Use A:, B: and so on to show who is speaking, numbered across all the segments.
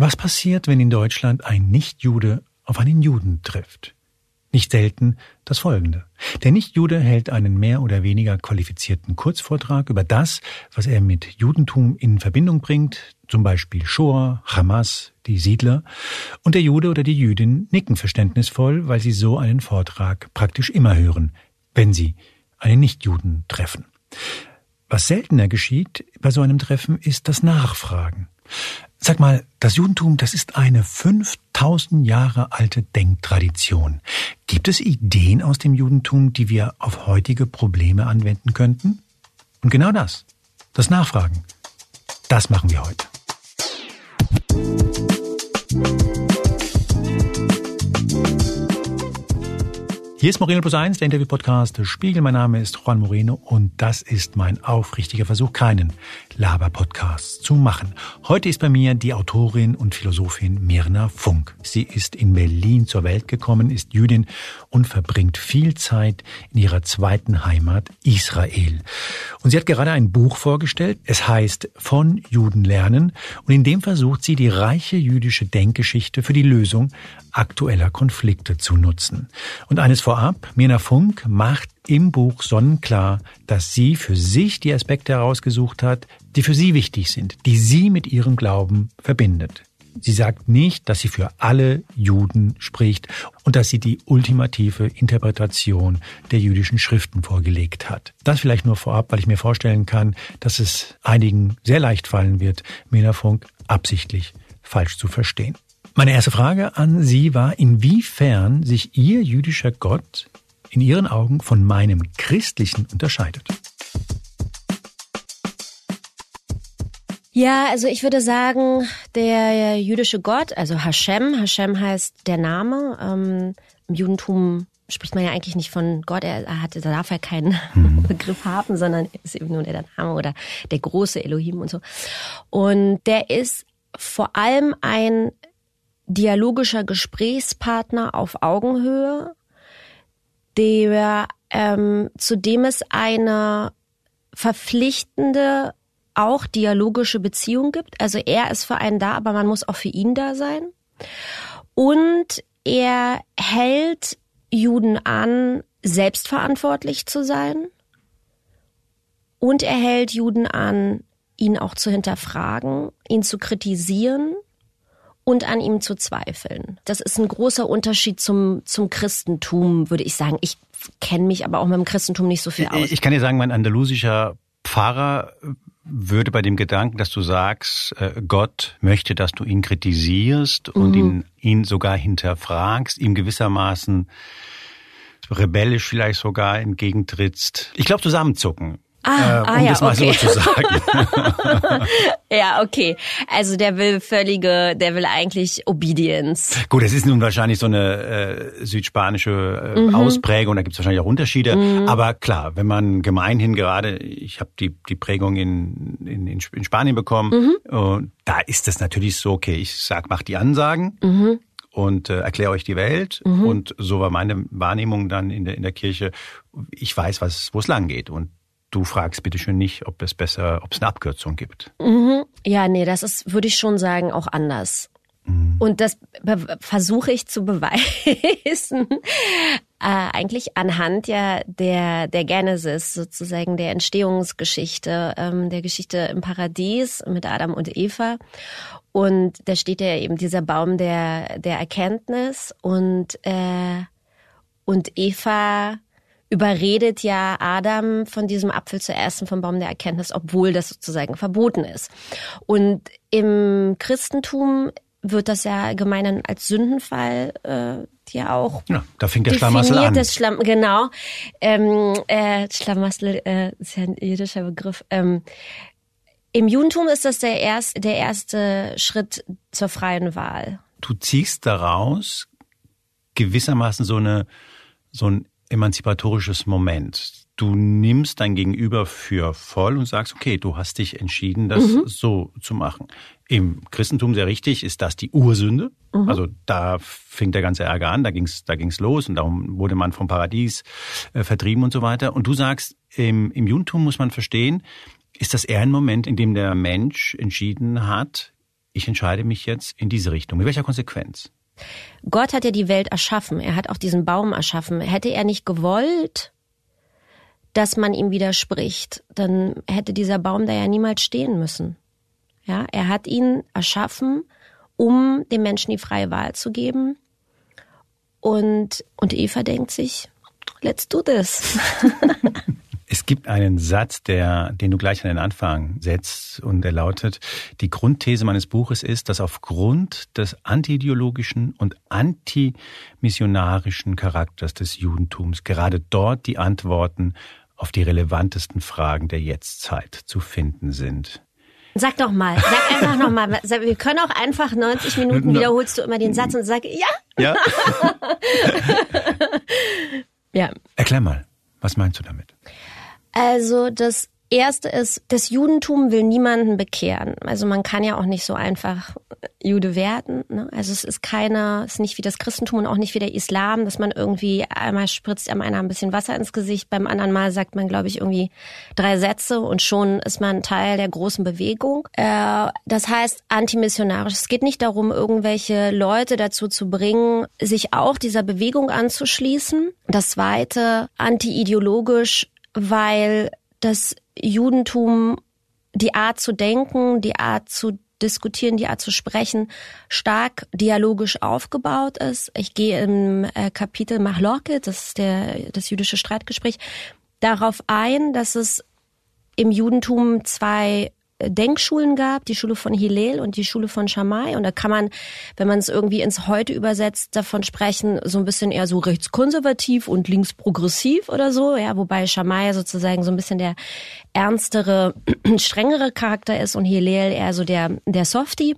A: Was passiert, wenn in Deutschland ein Nichtjude auf einen Juden trifft? Nicht selten das Folgende. Der Nichtjude hält einen mehr oder weniger qualifizierten Kurzvortrag über das, was er mit Judentum in Verbindung bringt, zum Beispiel Shoah, Hamas, die Siedler, und der Jude oder die Jüdin nicken verständnisvoll, weil sie so einen Vortrag praktisch immer hören, wenn sie einen Nichtjuden treffen. Was seltener geschieht bei so einem Treffen, ist das Nachfragen. Sag mal, das Judentum, das ist eine 5000 Jahre alte Denktradition. Gibt es Ideen aus dem Judentum, die wir auf heutige Probleme anwenden könnten? Und genau das, das Nachfragen, das machen wir heute. Hier ist Moreno Plus 1, der Interview-Podcast Spiegel. Mein Name ist Juan Moreno und das ist mein aufrichtiger Versuch, keinen Laber-Podcast zu machen. Heute ist bei mir die Autorin und Philosophin Mirna Funk. Sie ist in Berlin zur Welt gekommen, ist Jüdin und verbringt viel Zeit in ihrer zweiten Heimat Israel. Und sie hat gerade ein Buch vorgestellt. Es heißt Von Juden lernen und in dem versucht sie, die reiche jüdische Denkgeschichte für die Lösung aktueller Konflikte zu nutzen. Und eines vorab, Mirna Funk macht im Buch sonnenklar, dass sie für sich die Aspekte herausgesucht hat, die für sie wichtig sind, die sie mit ihrem Glauben verbindet. Sie sagt nicht, dass sie für alle Juden spricht und dass sie die ultimative Interpretation der jüdischen Schriften vorgelegt hat. Das vielleicht nur vorab, weil ich mir vorstellen kann, dass es einigen sehr leicht fallen wird, Mirna Funk absichtlich falsch zu verstehen. Meine erste Frage an Sie war, inwiefern sich Ihr jüdischer Gott in Ihren Augen von meinem christlichen unterscheidet.
B: Ja, also ich würde sagen, der jüdische Gott, also Hashem, Hashem heißt der Name. Ähm, Im Judentum spricht man ja eigentlich nicht von Gott, er hat, er darf ja keinen mhm. Begriff haben, sondern ist eben nur der Name oder der große Elohim und so. Und der ist vor allem ein dialogischer Gesprächspartner auf Augenhöhe, der ähm, zudem es eine verpflichtende, auch dialogische Beziehung gibt. Also er ist für einen da, aber man muss auch für ihn da sein. Und er hält Juden an, selbstverantwortlich zu sein. Und er hält Juden an, ihn auch zu hinterfragen, ihn zu kritisieren und an ihm zu zweifeln. Das ist ein großer Unterschied zum, zum Christentum, würde ich sagen. Ich kenne mich aber auch mit dem Christentum nicht so viel aus.
A: Ich kann dir sagen, mein andalusischer Pfarrer würde bei dem Gedanken, dass du sagst, äh, Gott möchte, dass du ihn kritisierst und mhm. ihn, ihn sogar hinterfragst, ihm gewissermaßen rebellisch vielleicht sogar entgegentrittst. Ich glaube, zusammenzucken.
B: Ah,
A: äh, um
B: ah,
A: das mal
B: okay.
A: so zu sagen.
B: ja, okay. Also der will völlige, der will eigentlich Obedience.
A: Gut, es ist nun wahrscheinlich so eine äh, südspanische äh, mhm. Ausprägung, da gibt es wahrscheinlich auch Unterschiede. Mhm. Aber klar, wenn man gemeinhin gerade, ich habe die, die Prägung in, in, in Spanien bekommen, mhm. und da ist das natürlich so, okay, ich sag, mach die Ansagen. Mhm und äh, erkläre euch die Welt. Mhm. Und so war meine Wahrnehmung dann in der, in der Kirche. Ich weiß, was, wo es lang geht. Und du fragst bitte schön nicht, ob es besser, ob es eine Abkürzung gibt.
B: Mhm. Ja, nee, das ist, würde ich schon sagen, auch anders. Mhm. Und das versuche ich zu beweisen, äh, eigentlich anhand ja der, der Genesis, sozusagen der Entstehungsgeschichte, ähm, der Geschichte im Paradies mit Adam und Eva. Und da steht ja eben dieser Baum der, der Erkenntnis und, äh, und Eva überredet ja Adam von diesem Apfel zu essen vom Baum der Erkenntnis, obwohl das sozusagen verboten ist. Und im Christentum wird das ja gemein als Sündenfall äh, ja auch.
A: Ja, da fängt der Schlamassel an.
B: Das Schlamm, genau. Ähm, äh, Schlamassel äh, ist ja ein jüdischer Begriff. Ähm, Im Judentum ist das der, erst, der erste Schritt zur freien Wahl.
A: Du ziehst daraus gewissermaßen so eine so ein emanzipatorisches Moment. Du nimmst dein Gegenüber für voll und sagst, okay, du hast dich entschieden, das mhm. so zu machen. Im Christentum sehr richtig ist das die Ursünde. Mhm. Also da fing der ganze Ärger an, da ging's, da ging's los und darum wurde man vom Paradies äh, vertrieben und so weiter. Und du sagst, im, im Judentum muss man verstehen, ist das eher ein Moment, in dem der Mensch entschieden hat, ich entscheide mich jetzt in diese Richtung. Mit welcher Konsequenz?
B: Gott hat ja die Welt erschaffen. Er hat auch diesen Baum erschaffen. Hätte er nicht gewollt, dass man ihm widerspricht, dann hätte dieser Baum da ja niemals stehen müssen. Ja, er hat ihn erschaffen, um den Menschen die freie Wahl zu geben. Und, und Eva denkt sich, let's do this.
A: Es gibt einen Satz, der, den du gleich an den Anfang setzt und der lautet, die Grundthese meines Buches ist, dass aufgrund des antiideologischen und antimissionarischen Charakters des Judentums gerade dort die Antworten auf die relevantesten Fragen der Jetztzeit zu finden sind.
B: Sag doch mal, sag einfach noch mal. Wir können auch einfach 90 Minuten wiederholst du immer den Satz und sag ja.
A: Ja.
B: ja.
A: Erklär mal, was meinst du damit?
B: Also das Erste ist, das Judentum will niemanden bekehren. Also man kann ja auch nicht so einfach Jude werden. Ne? Also es ist keiner, es ist nicht wie das Christentum und auch nicht wie der Islam, dass man irgendwie einmal spritzt einem einer ein bisschen Wasser ins Gesicht, beim anderen Mal sagt man, glaube ich, irgendwie drei Sätze und schon ist man Teil der großen Bewegung. Äh, das heißt antimissionarisch. Es geht nicht darum, irgendwelche Leute dazu zu bringen, sich auch dieser Bewegung anzuschließen. Das Zweite, antiideologisch, weil das Judentum die Art zu denken, die Art zu diskutieren, die Art zu sprechen, stark dialogisch aufgebaut ist. Ich gehe im äh, Kapitel Machlorke, das ist der, das jüdische Streitgespräch, darauf ein, dass es im Judentum zwei Denkschulen gab, die Schule von Hillel und die Schule von Shammai. Und da kann man, wenn man es irgendwie ins Heute übersetzt, davon sprechen, so ein bisschen eher so rechtskonservativ und linksprogressiv oder so. Ja, wobei Shammai sozusagen so ein bisschen der ernstere, strengere Charakter ist und Hillel eher so der, der Softie.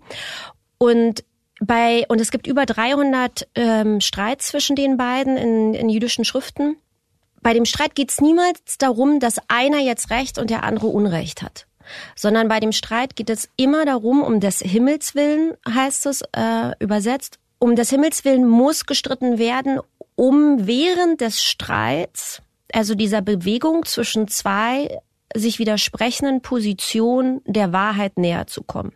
B: Und bei, und es gibt über 300 ähm, Streits zwischen den beiden in, in jüdischen Schriften. Bei dem Streit geht es niemals darum, dass einer jetzt Recht und der andere Unrecht hat sondern bei dem Streit geht es immer darum, um des Himmels willen, heißt es äh, übersetzt, um des Himmels willen muss gestritten werden, um während des Streits, also dieser Bewegung zwischen zwei sich widersprechenden Positionen der Wahrheit näher zu kommen.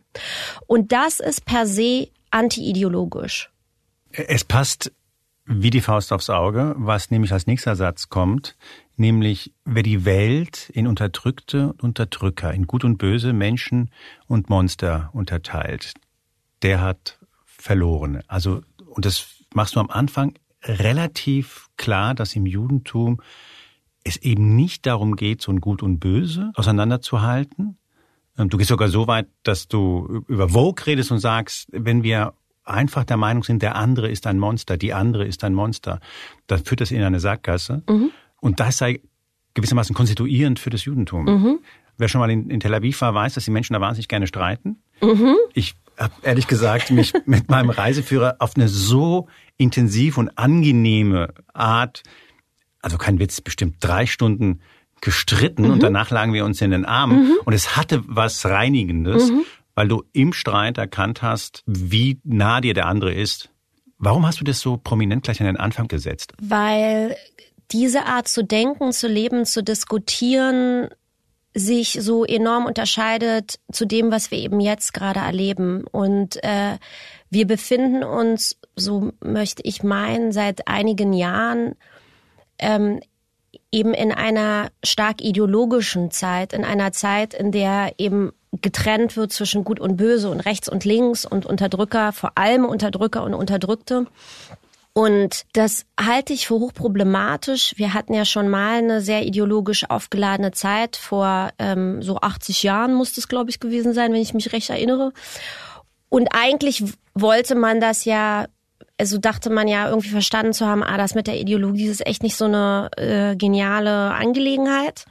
B: Und das ist per se antiideologisch.
A: Es passt wie die Faust aufs Auge, was nämlich als nächster Satz kommt, nämlich wer die Welt in Unterdrückte und Unterdrücker, in Gut und Böse, Menschen und Monster unterteilt, der hat verloren. Also, und das machst du am Anfang relativ klar, dass im Judentum es eben nicht darum geht, so ein Gut und Böse auseinanderzuhalten. Ähm, du gehst sogar so weit, dass du über Vogue redest und sagst, wenn wir einfach der Meinung sind, der andere ist ein Monster, die andere ist ein Monster, dann führt das in eine Sackgasse. Mhm. Und das sei gewissermaßen konstituierend für das Judentum. Mhm. Wer schon mal in, in, Tel Aviv war, weiß, dass die Menschen da wahnsinnig gerne streiten. Mhm. Ich habe ehrlich gesagt mich mit meinem Reiseführer auf eine so intensiv und angenehme Art, also kein Witz, bestimmt drei Stunden gestritten mhm. und danach lagen wir uns in den Armen mhm. und es hatte was Reinigendes, mhm. Weil du im Streit erkannt hast, wie nah dir der andere ist. Warum hast du das so prominent gleich an den Anfang gesetzt?
B: Weil diese Art zu denken, zu leben, zu diskutieren, sich so enorm unterscheidet zu dem, was wir eben jetzt gerade erleben. Und äh, wir befinden uns, so möchte ich meinen, seit einigen Jahren ähm, eben in einer stark ideologischen Zeit, in einer Zeit, in der eben getrennt wird zwischen Gut und Böse und Rechts und Links und Unterdrücker, vor allem Unterdrücker und Unterdrückte. Und das halte ich für hochproblematisch. Wir hatten ja schon mal eine sehr ideologisch aufgeladene Zeit. Vor ähm, so 80 Jahren muss das, glaube ich, gewesen sein, wenn ich mich recht erinnere. Und eigentlich wollte man das ja, also dachte man ja irgendwie verstanden zu haben, ah, das mit der Ideologie ist echt nicht so eine äh, geniale Angelegenheit.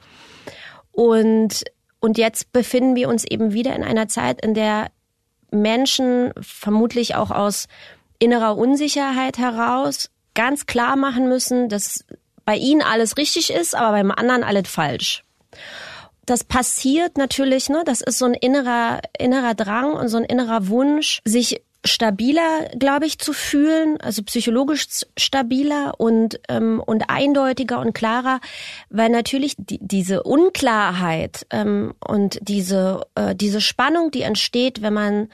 B: Und, und jetzt befinden wir uns eben wieder in einer Zeit, in der Menschen vermutlich auch aus innerer Unsicherheit heraus ganz klar machen müssen, dass bei ihnen alles richtig ist, aber beim anderen alles falsch. Das passiert natürlich, ne? Das ist so ein innerer, innerer Drang und so ein innerer Wunsch, sich stabiler, glaube ich, zu fühlen, also psychologisch stabiler und ähm, und eindeutiger und klarer, weil natürlich die, diese Unklarheit ähm, und diese äh, diese Spannung, die entsteht, wenn man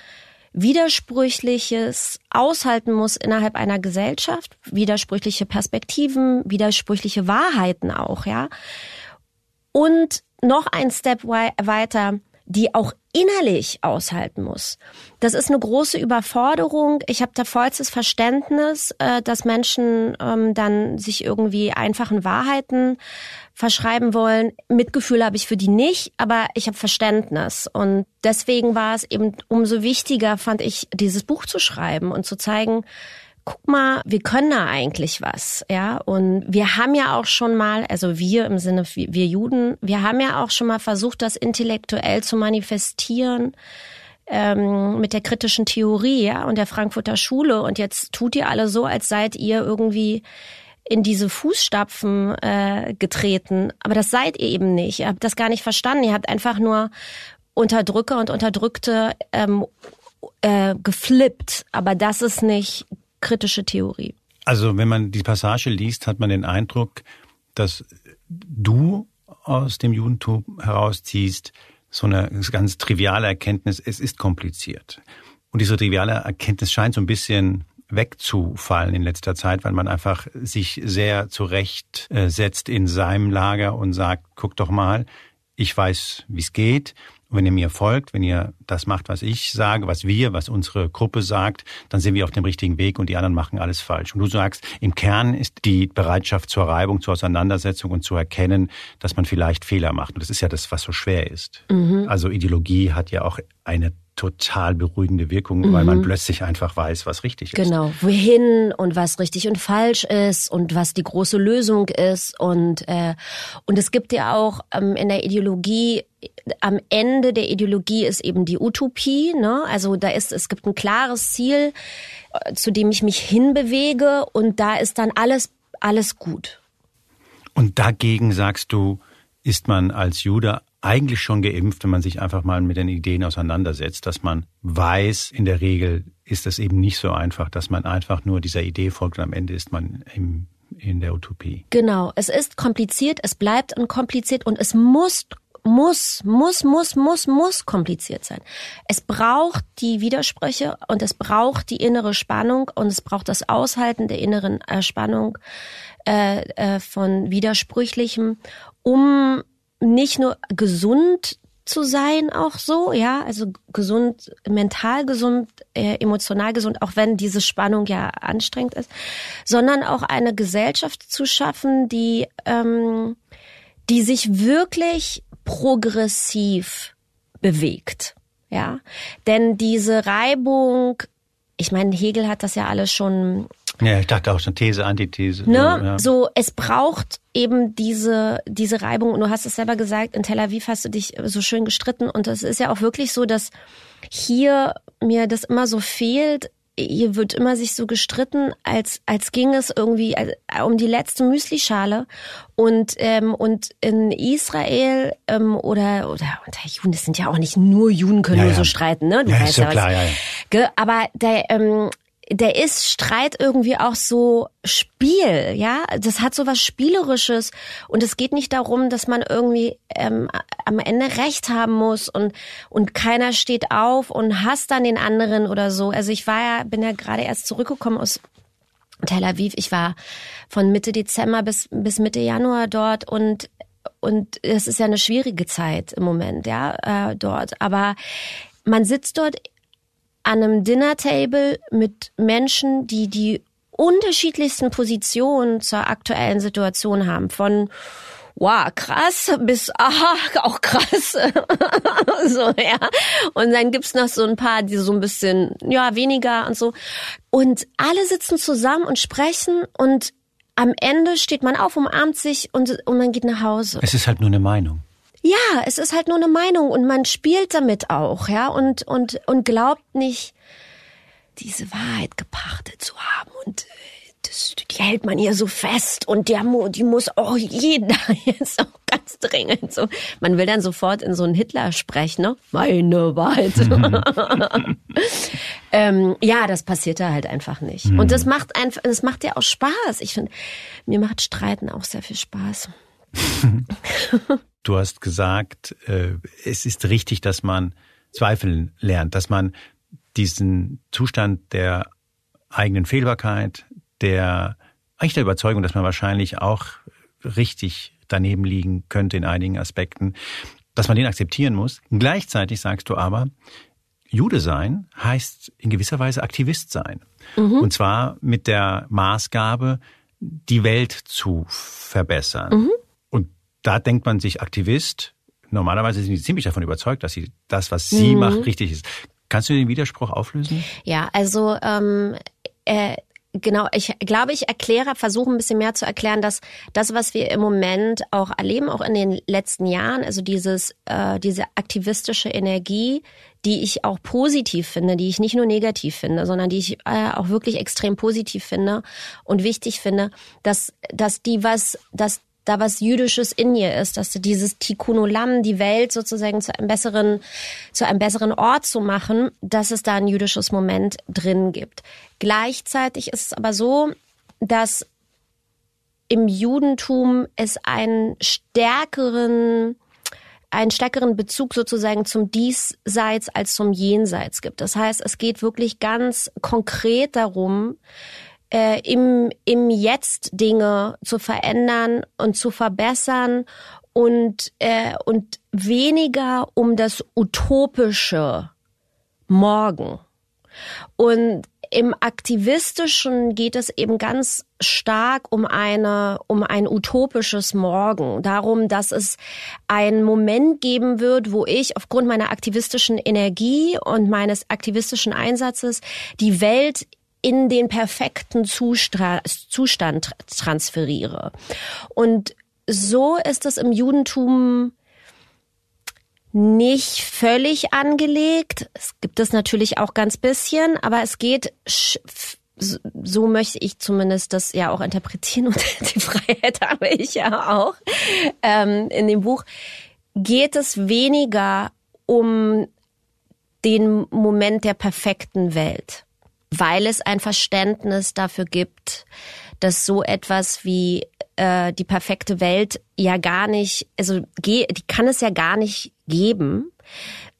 B: Widersprüchliches aushalten muss innerhalb einer Gesellschaft, widersprüchliche Perspektiven, widersprüchliche Wahrheiten auch, ja. Und noch ein Step weiter, die auch innerlich aushalten muss. Das ist eine große Überforderung. Ich habe da vollstes Verständnis, äh, dass Menschen ähm, dann sich irgendwie einfachen Wahrheiten verschreiben wollen. Mitgefühl habe ich für die nicht, aber ich habe Verständnis. Und deswegen war es eben umso wichtiger, fand ich, dieses Buch zu schreiben und zu zeigen, guck mal, wir können da eigentlich was, ja. Und wir haben ja auch schon mal, also wir im Sinne wir Juden, wir haben ja auch schon mal versucht, das intellektuell zu manifestieren ähm, mit der kritischen Theorie, ja, und der Frankfurter Schule. Und jetzt tut ihr alle so, als seid ihr irgendwie in diese Fußstapfen äh, getreten. Aber das seid ihr eben nicht. Ihr habt das gar nicht verstanden. Ihr habt einfach nur Unterdrücker und Unterdrückte ähm, äh, geflippt. Aber das ist nicht kritische Theorie.
A: Also wenn man die Passage liest, hat man den Eindruck, dass du aus dem Judentum herausziehst, so eine ganz triviale Erkenntnis, es ist kompliziert. Und diese triviale Erkenntnis scheint so ein bisschen wegzufallen in letzter Zeit, weil man einfach sich sehr zurechtsetzt in seinem Lager und sagt, guck doch mal, ich weiß, wie es geht wenn ihr mir folgt, wenn ihr das macht, was ich sage, was wir, was unsere Gruppe sagt, dann sind wir auf dem richtigen Weg und die anderen machen alles falsch. Und du sagst, im Kern ist die Bereitschaft zur Reibung, zur Auseinandersetzung und zu erkennen, dass man vielleicht Fehler macht. Und das ist ja das, was so schwer ist. Mhm. Also Ideologie hat ja auch eine total beruhigende Wirkung, mhm. weil man mhm. plötzlich einfach weiß, was richtig
B: ist. Genau, wohin und was richtig und falsch ist und was die große Lösung ist und äh, und es gibt ja auch ähm, in der Ideologie am Ende der Ideologie ist eben die Utopie, ne? Also da ist es gibt ein klares Ziel, äh, zu dem ich mich hinbewege und da ist dann alles alles gut.
A: Und dagegen sagst du, ist man als Jude eigentlich schon geimpft, wenn man sich einfach mal mit den Ideen auseinandersetzt, dass man weiß, in der Regel ist es eben nicht so einfach, dass man einfach nur dieser Idee folgt und am Ende ist man im, in der Utopie.
B: Genau, es ist kompliziert, es bleibt kompliziert und es muss muss, muss, muss, muss, muss kompliziert sein. Es braucht die Widersprüche und es braucht die innere Spannung und es braucht das Aushalten der inneren äh, Spannung äh, äh, von Widersprüchlichem, um nicht nur gesund zu sein auch so, ja, also gesund, mental gesund, äh, emotional gesund, auch wenn diese Spannung ja anstrengend ist, sondern auch eine Gesellschaft zu schaffen, die, ähm, die sich wirklich progressiv bewegt, ja, denn diese Reibung, ich meine, Hegel hat das ja alles schon
A: ja, ich dachte auch schon These, Antithese.
B: Ne? So, ja. so, es braucht eben diese, diese Reibung. Und du hast es selber gesagt, in Tel Aviv hast du dich so schön gestritten. Und es ist ja auch wirklich so, dass hier mir das immer so fehlt. Hier wird immer sich so gestritten, als, als ging es irgendwie äh, um die letzte Müslischale. Und, ähm, und in Israel ähm, oder, oder unter Juden, das sind ja auch nicht nur Juden können ja, nur ja. so streiten, ne?
A: Du ja, weißt ja, klar, ja,
B: ja. Aber der, ähm, der ist Streit irgendwie auch so Spiel, ja. Das hat so was Spielerisches und es geht nicht darum, dass man irgendwie ähm, am Ende Recht haben muss und und keiner steht auf und hasst dann den anderen oder so. Also ich war ja, bin ja gerade erst zurückgekommen aus Tel Aviv. Ich war von Mitte Dezember bis bis Mitte Januar dort und und es ist ja eine schwierige Zeit im Moment, ja, äh, dort. Aber man sitzt dort an einem Dinner-Table mit Menschen, die die unterschiedlichsten Positionen zur aktuellen Situation haben. Von wow, krass, bis aha, auch krass. so, ja. Und dann gibt's noch so ein paar, die so ein bisschen, ja, weniger und so. Und alle sitzen zusammen und sprechen und am Ende steht man auf, umarmt sich und, und man geht nach Hause.
A: Es ist halt nur eine Meinung.
B: Ja, es ist halt nur eine Meinung und man spielt damit auch, ja, und, und, und glaubt nicht, diese Wahrheit gepachtet zu haben und äh, das, die hält man ihr so fest und der, die muss auch jeder jetzt auch ganz dringend so. Man will dann sofort in so einen Hitler sprechen, ne? Meine Wahrheit. ähm, ja, das passiert da halt einfach nicht. Mhm. Und das macht einfach, das macht ja auch Spaß. Ich finde, mir macht Streiten auch sehr viel Spaß.
A: Du hast gesagt, äh, es ist richtig, dass man zweifeln lernt, dass man diesen Zustand der eigenen Fehlbarkeit, der eigentlich der Überzeugung, dass man wahrscheinlich auch richtig daneben liegen könnte in einigen Aspekten, dass man den akzeptieren muss. Gleichzeitig sagst du aber, Jude sein heißt in gewisser Weise Aktivist sein. Mhm. Und zwar mit der Maßgabe, die Welt zu verbessern. Mhm. Da denkt man sich Aktivist, normalerweise sind die ziemlich davon überzeugt, dass sie das, was sie mhm. macht, richtig ist. Kannst du den Widerspruch auflösen?
B: Ja, also ähm, äh, Genau, ich glaube, ich erkläre, versuche ein bisschen mehr zu erklären, dass das, was wir im Moment auch erleben, auch in den letzten Jahren, also dieses, äh, diese aktivistische Energie, die ich auch positiv finde, die ich nicht nur negativ finde, sondern die ich äh, auch wirklich extrem positiv finde und wichtig finde, dass, dass die was, dass da was Jüdisches in ihr ist, dass dieses Tikkun Olam, die Welt sozusagen zu einem besseren, zu einem besseren Ort zu machen, dass es da ein jüdisches Moment drin gibt. Gleichzeitig ist es aber so, dass im Judentum es einen stärkeren einen stärkeren Bezug sozusagen zum Diesseits als zum Jenseits gibt. Das heißt, es geht wirklich ganz konkret darum, äh, im, im Jetzt Dinge zu verändern und zu verbessern und, äh, und weniger um das utopische Morgen. Und im Aktivistischen geht es eben ganz stark um eine, um ein utopisches Morgen. Darum, dass es einen Moment geben wird, wo ich aufgrund meiner aktivistischen Energie und meines aktivistischen Einsatzes die Welt in den perfekten Zustand transferiere. Und so ist es im Judentum nicht völlig angelegt. Es gibt es natürlich auch ganz bisschen, aber es geht, so möchte ich zumindest das ja auch interpretieren und die Freiheit habe ich ja auch ähm, in dem Buch, geht es weniger um den Moment der perfekten Welt weil es ein Verständnis dafür gibt, dass so etwas wie äh, die perfekte Welt ja gar nicht, also die kann es ja gar nicht geben,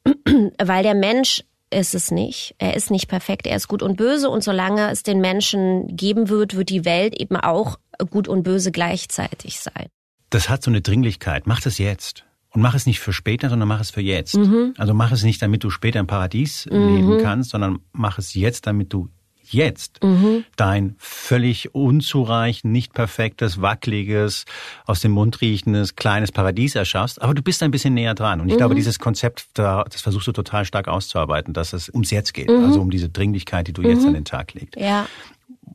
B: weil der Mensch ist es nicht. Er ist nicht perfekt, er ist gut und böse und solange es den Menschen geben wird, wird die Welt eben auch gut und böse gleichzeitig sein.
A: Das hat so eine Dringlichkeit. Mach das jetzt. Und mach es nicht für später, sondern mach es für jetzt. Mhm. Also mach es nicht, damit du später im Paradies mhm. leben kannst, sondern mach es jetzt, damit du jetzt mhm. dein völlig unzureichend, nicht perfektes, wackeliges, aus dem Mund riechendes, kleines Paradies erschaffst. Aber du bist ein bisschen näher dran. Und ich mhm. glaube, dieses Konzept, das versuchst du total stark auszuarbeiten, dass es ums Jetzt geht. Mhm. Also um diese Dringlichkeit, die du jetzt an mhm. den Tag legst.
B: Ja.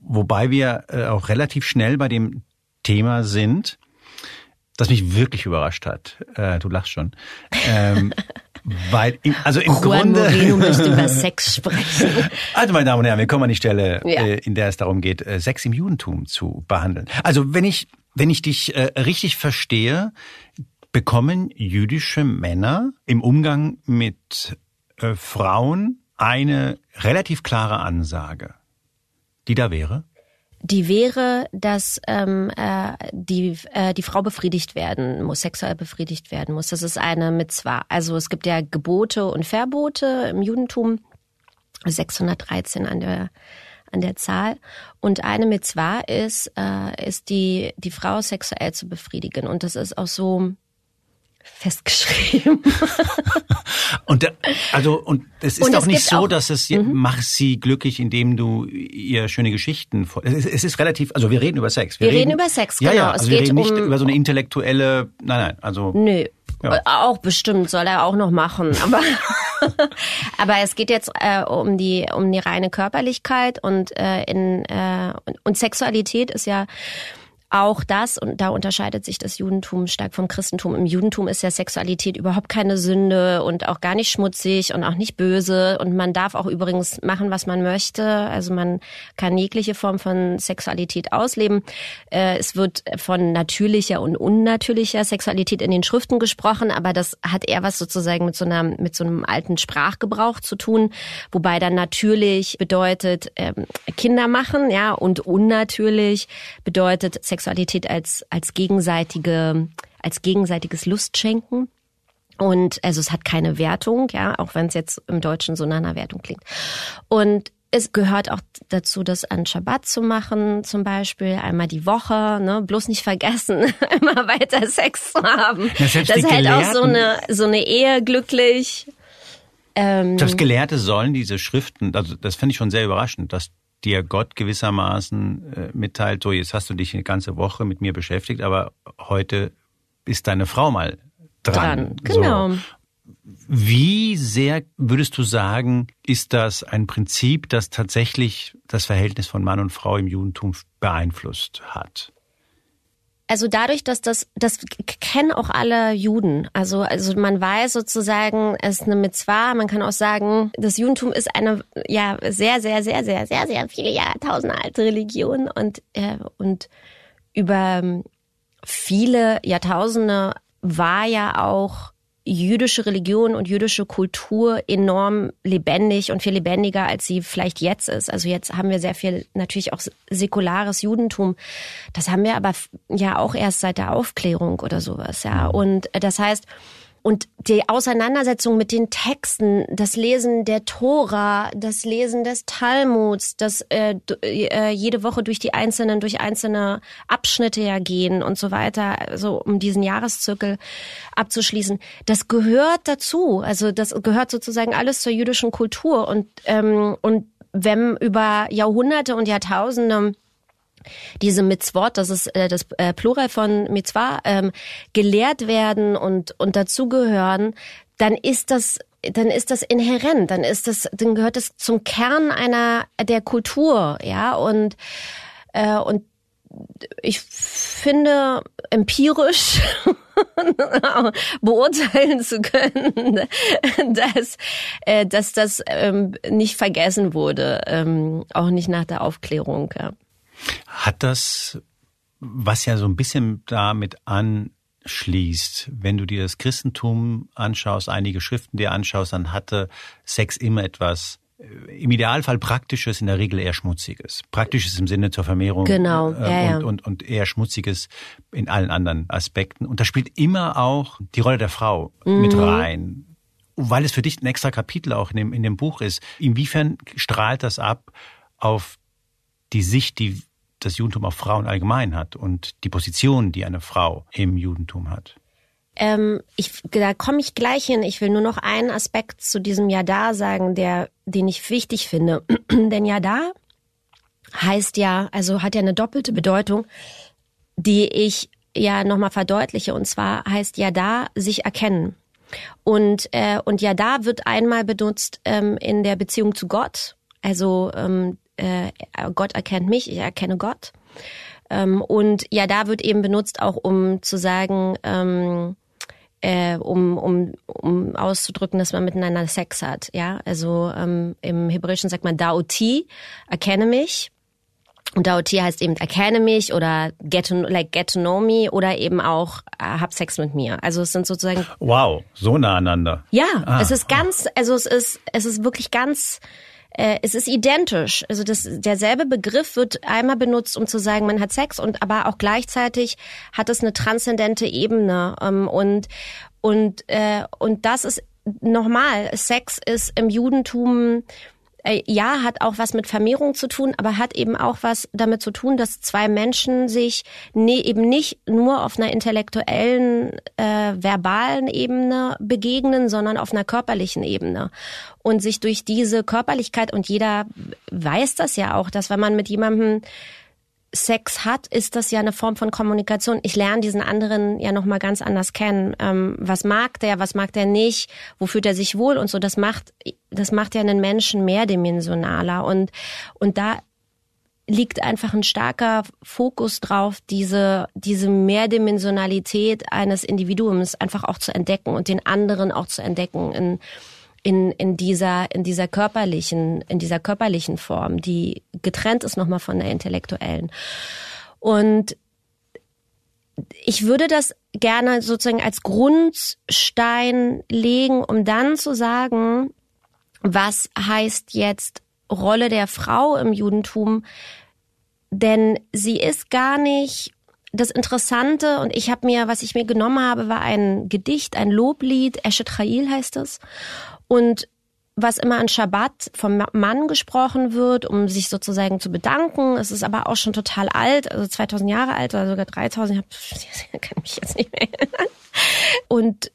A: Wobei wir äh, auch relativ schnell bei dem Thema sind, das mich wirklich überrascht hat. Äh, du lachst schon. Ähm, weil, im, also im
B: Juan
A: Grunde.
B: Moreno möchte über Sex sprechen.
A: Also, meine Damen und Herren, wir kommen an die Stelle, ja. äh, in der es darum geht, äh, Sex im Judentum zu behandeln. Also, wenn ich, wenn ich dich äh, richtig verstehe, bekommen jüdische Männer im Umgang mit äh, Frauen eine relativ klare Ansage, die da wäre?
B: Die wäre, dass ähm, äh, die, äh, die Frau befriedigt werden muss, sexuell befriedigt werden muss. Das ist eine Mitzwa. Also es gibt ja Gebote und Verbote im Judentum, 613 an der an der Zahl. Und eine Mitzwa ist, äh, ist die, die Frau sexuell zu befriedigen. Und das ist auch so festgeschrieben.
A: und der, also und es ist und auch nicht so, auch, dass es mhm. mach sie glücklich, indem du ihr schöne Geschichten. Es, es ist relativ, also wir reden über Sex.
B: Wir, wir reden, reden, über Sex, genau.
A: Ja, ja, also es wir reden nicht um, über so eine intellektuelle. Nein, nein, also.
B: Nö. Ja. Auch bestimmt soll er auch noch machen, aber aber es geht jetzt äh, um die um die reine Körperlichkeit und äh, in äh, und, und Sexualität ist ja auch das, und da unterscheidet sich das Judentum stark vom Christentum. Im Judentum ist ja Sexualität überhaupt keine Sünde und auch gar nicht schmutzig und auch nicht böse. Und man darf auch übrigens machen, was man möchte. Also man kann jegliche Form von Sexualität ausleben. Äh, es wird von natürlicher und unnatürlicher Sexualität in den Schriften gesprochen, aber das hat eher was sozusagen mit so einer, mit so einem alten Sprachgebrauch zu tun, wobei dann natürlich bedeutet ähm, Kinder machen, ja, und unnatürlich bedeutet Sexualität Sexualität als, als gegenseitige, als gegenseitiges Lustschenken. Und also es hat keine Wertung, ja, auch wenn es jetzt im Deutschen so nach einer Wertung klingt. Und es gehört auch dazu, das an Schabbat zu machen, zum Beispiel einmal die Woche, ne? bloß nicht vergessen, immer weiter Sex zu haben. Das, das hält auch so eine, so eine Ehe glücklich.
A: Ähm, das Gelehrte sollen diese Schriften, also das finde ich schon sehr überraschend, dass dir Gott gewissermaßen äh, mitteilt, so jetzt hast du dich eine ganze Woche mit mir beschäftigt, aber heute ist deine Frau mal dran. dran.
B: Genau.
A: So. Wie sehr würdest du sagen, ist das ein Prinzip, das tatsächlich das Verhältnis von Mann und Frau im Judentum beeinflusst hat?
B: Also dadurch, dass das, das kennen auch alle Juden. Also, also man weiß sozusagen, es ist eine Mitzvah. Man kann auch sagen, das Judentum ist eine, ja, sehr, sehr, sehr, sehr, sehr, sehr viele Jahrtausende alte Religion und, äh, und über viele Jahrtausende war ja auch jüdische Religion und jüdische Kultur enorm lebendig und viel lebendiger, als sie vielleicht jetzt ist. Also jetzt haben wir sehr viel natürlich auch säkulares Judentum. Das haben wir aber ja auch erst seit der Aufklärung oder sowas, ja. Und das heißt, und die Auseinandersetzung mit den Texten, das Lesen der Tora, das Lesen des Talmuds, das äh, äh, jede Woche durch die einzelnen, durch einzelne Abschnitte ja gehen und so weiter, so um diesen Jahreszirkel abzuschließen, das gehört dazu. Also das gehört sozusagen alles zur jüdischen Kultur und ähm, und wenn über Jahrhunderte und Jahrtausende diese Mitzvot, das ist äh, das äh, Plural von Mitzvah, ähm, gelehrt werden und, und dazugehören, dann ist das dann ist das inhärent, dann ist das, dann gehört es zum Kern einer der Kultur, ja und äh, und ich finde empirisch beurteilen zu können, dass, äh, dass das ähm, nicht vergessen wurde, ähm, auch nicht nach der Aufklärung.
A: Hat das, was ja so ein bisschen damit anschließt, wenn du dir das Christentum anschaust, einige Schriften dir anschaust, dann hatte Sex immer etwas äh, im Idealfall praktisches, in der Regel eher schmutziges. Praktisches im Sinne zur Vermehrung
B: genau, äh, ja,
A: und. Und, und eher schmutziges in allen anderen Aspekten. Und da spielt immer auch die Rolle der Frau mhm. mit rein. Weil es für dich ein extra Kapitel auch in dem, in dem Buch ist. Inwiefern strahlt das ab auf die Sicht, die das Judentum auf Frauen allgemein hat und die Position, die eine Frau im Judentum hat?
B: Ähm, ich, da komme ich gleich hin. Ich will nur noch einen Aspekt zu diesem Yada sagen, der, den ich wichtig finde. Denn Yada heißt ja, also hat ja eine doppelte Bedeutung, die ich ja nochmal verdeutliche. Und zwar heißt Yada sich erkennen. Und, äh, und Yada wird einmal benutzt ähm, in der Beziehung zu Gott. Also ähm, äh, Gott erkennt mich, ich erkenne Gott. Ähm, und ja, da wird eben benutzt auch, um zu sagen, ähm, äh, um, um, um auszudrücken, dass man miteinander Sex hat. Ja, also ähm, im Hebräischen sagt man Daoti, erkenne mich. Und Daoti heißt eben erkenne mich oder get to, like get to know me oder eben auch äh, hab Sex mit mir. Also es sind sozusagen
A: Wow, so nah aneinander.
B: Ja, ah, es ist ganz, also es ist es ist wirklich ganz äh, es ist identisch. Also das, derselbe Begriff wird einmal benutzt, um zu sagen, man hat Sex und aber auch gleichzeitig hat es eine transzendente Ebene ähm, und und äh, und das ist nochmal. Sex ist im Judentum äh, ja, hat auch was mit Vermehrung zu tun, aber hat eben auch was damit zu tun, dass zwei Menschen sich ne, eben nicht nur auf einer intellektuellen, äh, verbalen Ebene begegnen, sondern auf einer körperlichen Ebene. Und sich durch diese Körperlichkeit, und jeder weiß das ja auch, dass wenn man mit jemandem Sex hat, ist das ja eine Form von Kommunikation. Ich lerne diesen anderen ja noch mal ganz anders kennen. Ähm, was mag der, was mag der nicht, wo fühlt er sich wohl und so. Das macht, das macht ja einen Menschen mehrdimensionaler und und da liegt einfach ein starker Fokus drauf, diese, diese Mehrdimensionalität eines Individuums einfach auch zu entdecken und den anderen auch zu entdecken in, in, in dieser, in dieser körperlichen, in dieser körperlichen Form, die getrennt ist nochmal von der intellektuellen. Und ich würde das gerne sozusagen als Grundstein legen, um dann zu sagen, was heißt jetzt Rolle der Frau im Judentum? Denn sie ist gar nicht das Interessante und ich habe mir, was ich mir genommen habe, war ein Gedicht, ein Loblied, Eshet Chail heißt es. Und was immer an Schabbat vom Mann gesprochen wird, um sich sozusagen zu bedanken. Es ist aber auch schon total alt, also 2000 Jahre alt oder sogar 3000. Ich hab, kann mich jetzt nicht mehr erinnern. Und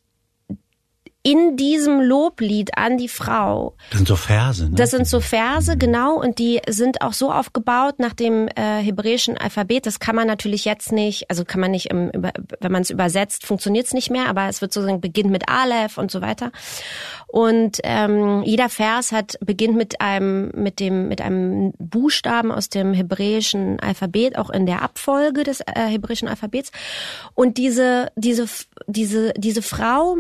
B: in diesem Loblied an die Frau.
A: Das sind so Verse, ne?
B: Das sind so Verse, genau, und die sind auch so aufgebaut nach dem äh, hebräischen Alphabet. Das kann man natürlich jetzt nicht, also kann man nicht, im, wenn man es übersetzt, funktioniert es nicht mehr, aber es wird sozusagen beginnt mit Aleph und so weiter. Und ähm, jeder Vers hat beginnt mit einem mit dem mit einem Buchstaben aus dem hebräischen Alphabet, auch in der Abfolge des äh, hebräischen Alphabets. Und diese diese diese diese Frau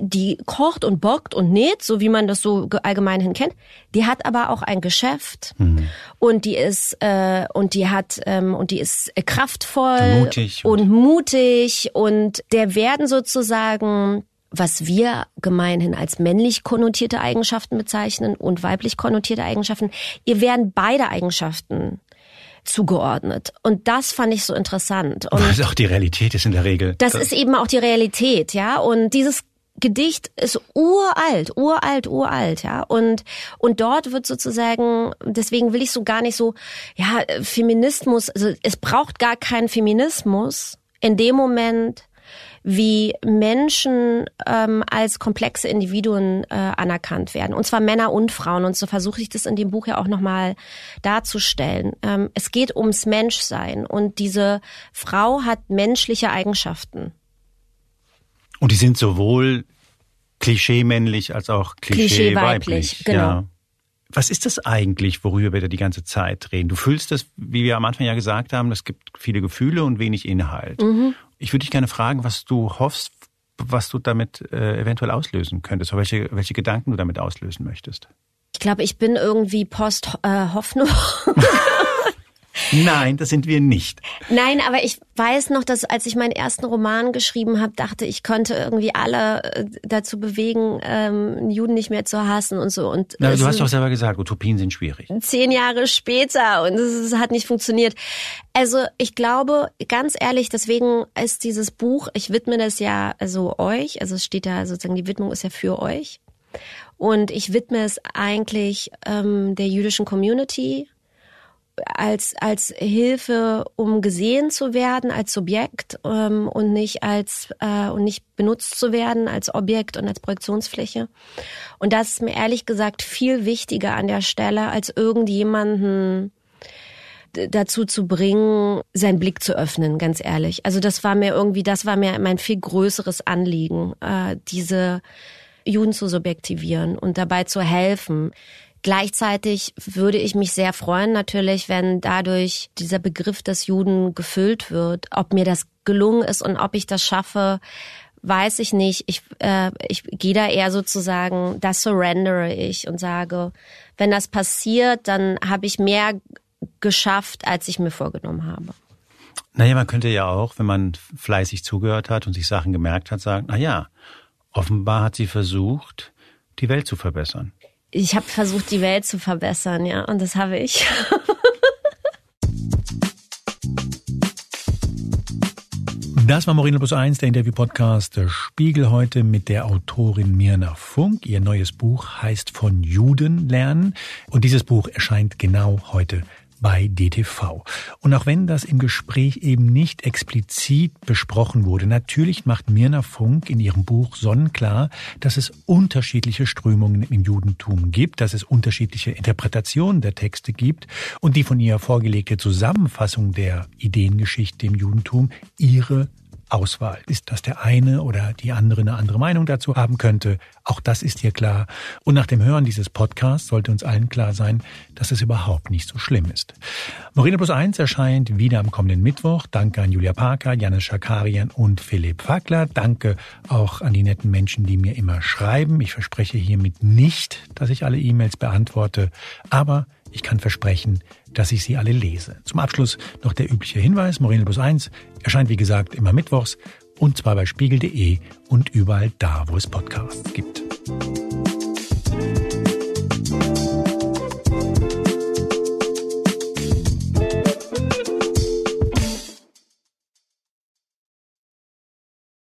B: die kocht und bockt und näht, so wie man das so allgemein hin kennt. Die hat aber auch ein Geschäft mhm. und die ist äh, und die hat ähm, und die ist kraftvoll
A: mutig
B: und, und mutig und der werden sozusagen was wir gemeinhin als männlich konnotierte Eigenschaften bezeichnen und weiblich konnotierte Eigenschaften, ihr werden beide Eigenschaften zugeordnet. Und das fand ich so interessant. Und
A: das ist auch die Realität ist in der Regel.
B: Das ist eben auch die Realität, ja. Und dieses Gedicht ist uralt, uralt, uralt, ja. Und, und dort wird sozusagen, deswegen will ich so gar nicht so, ja, Feminismus, also es braucht gar keinen Feminismus in dem Moment, wie Menschen ähm, als komplexe Individuen äh, anerkannt werden. Und zwar Männer und Frauen. Und so versuche ich das in dem Buch ja auch nochmal darzustellen. Ähm, es geht ums Menschsein. Und diese Frau hat menschliche Eigenschaften.
A: Und die sind sowohl klischee-männlich als auch klischee-weiblich.
B: Klischee genau. Ja.
A: Was ist das eigentlich, worüber wir da die ganze Zeit reden? Du fühlst das, wie wir am Anfang ja gesagt haben, es gibt viele Gefühle und wenig Inhalt. Mhm. Ich würde dich gerne fragen, was du hoffst, was du damit äh, eventuell auslösen könntest, oder welche, welche Gedanken du damit auslösen möchtest.
B: Ich glaube, ich bin irgendwie Post-Hoffnung. Äh,
A: Nein, das sind wir nicht.
B: Nein, aber ich weiß noch, dass als ich meinen ersten Roman geschrieben habe, dachte ich könnte irgendwie alle äh, dazu bewegen, ähm, Juden nicht mehr zu hassen und so. Und
A: Na, du hast doch selber gesagt, Utopien sind schwierig.
B: Zehn Jahre später und es hat nicht funktioniert. Also ich glaube, ganz ehrlich, deswegen ist dieses Buch, ich widme das ja also euch, also es steht da sozusagen, die Widmung ist ja für euch. Und ich widme es eigentlich ähm, der jüdischen Community, als als Hilfe, um gesehen zu werden als Subjekt ähm, und nicht als äh, und nicht benutzt zu werden als Objekt und als Projektionsfläche. Und das ist mir ehrlich gesagt viel wichtiger an der Stelle, als irgendjemanden dazu zu bringen, seinen Blick zu öffnen, ganz ehrlich. Also das war mir irgendwie, das war mir mein viel größeres Anliegen, äh, diese Juden zu subjektivieren und dabei zu helfen, Gleichzeitig würde ich mich sehr freuen, natürlich, wenn dadurch dieser Begriff des Juden gefüllt wird. Ob mir das gelungen ist und ob ich das schaffe, weiß ich nicht. Ich, äh, ich gehe da eher sozusagen, das surrendere ich und sage, wenn das passiert, dann habe ich mehr geschafft, als ich mir vorgenommen habe.
A: Naja, man könnte ja auch, wenn man fleißig zugehört hat und sich Sachen gemerkt hat, sagen, na ja, offenbar hat sie versucht, die Welt zu verbessern
B: ich habe versucht, die Welt zu verbessern, ja, und das habe ich.
A: Das war Moreno Plus 1, der Interview-Podcast der Spiegel heute mit der Autorin Mirna Funk. Ihr neues Buch heißt Von Juden lernen. Und dieses Buch erscheint genau heute bei DTV. Und auch wenn das im Gespräch eben nicht explizit besprochen wurde, natürlich macht Mirna Funk in ihrem Buch sonnenklar, dass es unterschiedliche Strömungen im Judentum gibt, dass es unterschiedliche Interpretationen der Texte gibt und die von ihr vorgelegte Zusammenfassung der Ideengeschichte im Judentum ihre Auswahl. Ist, dass der eine oder die andere eine andere Meinung dazu haben könnte, auch das ist hier klar. Und nach dem Hören dieses Podcasts sollte uns allen klar sein, dass es überhaupt nicht so schlimm ist. Moreno Plus 1 erscheint wieder am kommenden Mittwoch. Danke an Julia Parker, Janis Schakarian und Philipp Fackler. Danke auch an die netten Menschen, die mir immer schreiben. Ich verspreche hiermit nicht, dass ich alle E-Mails beantworte, aber ich kann versprechen, dass ich sie alle lese. Zum Abschluss noch der übliche Hinweis. Moreno Plus 1 erscheint wie gesagt immer mittwochs und zwar bei spiegel.de und überall da, wo es Podcasts gibt.